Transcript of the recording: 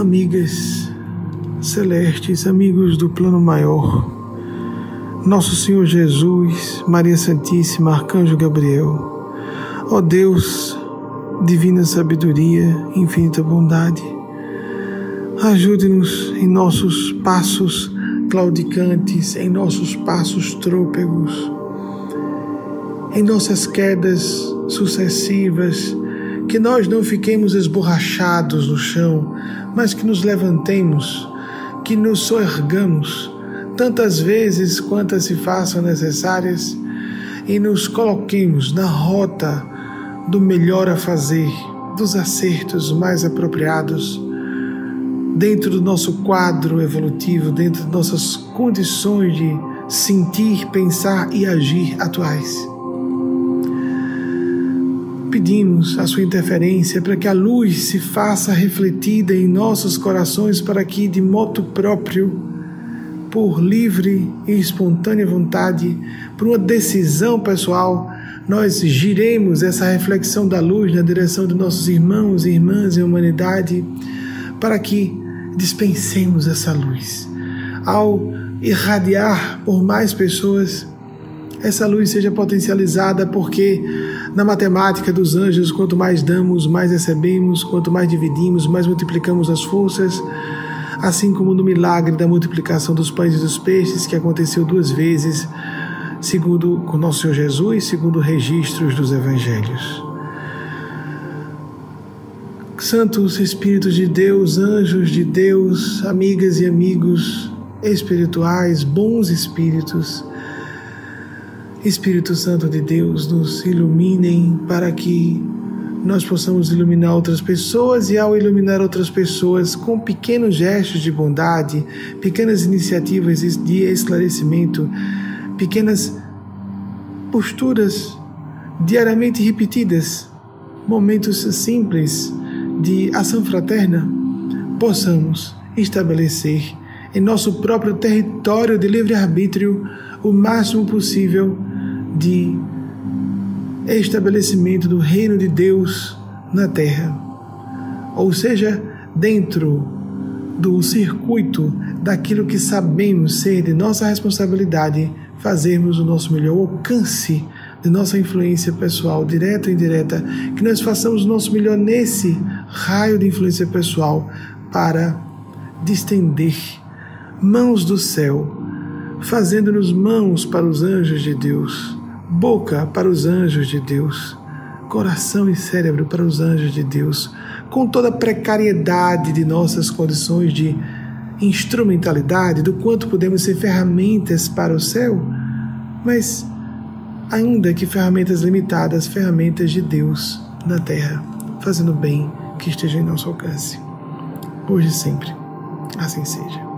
amigas celestes, amigos do plano maior, nosso Senhor Jesus, Maria Santíssima, Arcanjo Gabriel, ó Deus, divina sabedoria, infinita bondade, ajude-nos em nossos passos claudicantes, em nossos passos trôpegos, em nossas quedas sucessivas, que nós não fiquemos esborrachados no chão, mas que nos levantemos, que nos soergamos tantas vezes quantas se façam necessárias e nos coloquemos na rota do melhor a fazer, dos acertos mais apropriados, dentro do nosso quadro evolutivo, dentro de nossas condições de sentir, pensar e agir atuais pedimos a sua interferência para que a luz se faça refletida em nossos corações, para que, de moto próprio, por livre e espontânea vontade, por uma decisão pessoal, nós giremos essa reflexão da luz na direção de nossos irmãos e irmãs em humanidade, para que dispensemos essa luz. Ao irradiar por mais pessoas, essa luz seja potencializada, porque na matemática dos anjos, quanto mais damos, mais recebemos, quanto mais dividimos, mais multiplicamos as forças. Assim como no milagre da multiplicação dos pães e dos peixes, que aconteceu duas vezes, segundo com nosso Senhor Jesus, segundo registros dos evangelhos. Santos Espíritos de Deus, anjos de Deus, amigas e amigos espirituais, bons espíritos, Espírito Santo de Deus, nos iluminem para que nós possamos iluminar outras pessoas e, ao iluminar outras pessoas com pequenos gestos de bondade, pequenas iniciativas de esclarecimento, pequenas posturas diariamente repetidas, momentos simples de ação fraterna, possamos estabelecer em nosso próprio território de livre-arbítrio o máximo possível de estabelecimento do reino de Deus na terra. Ou seja, dentro do circuito daquilo que sabemos ser de nossa responsabilidade, fazermos o nosso melhor alcance de nossa influência pessoal, direta ou indireta, que nós façamos o nosso melhor nesse raio de influência pessoal para distender mãos do céu, fazendo-nos mãos para os anjos de Deus boca para os anjos de Deus, coração e cérebro para os anjos de Deus, com toda a precariedade de nossas condições de instrumentalidade, do quanto podemos ser ferramentas para o céu, mas ainda que ferramentas limitadas, ferramentas de Deus na terra, fazendo bem que esteja em nosso alcance. Hoje e sempre. Assim seja.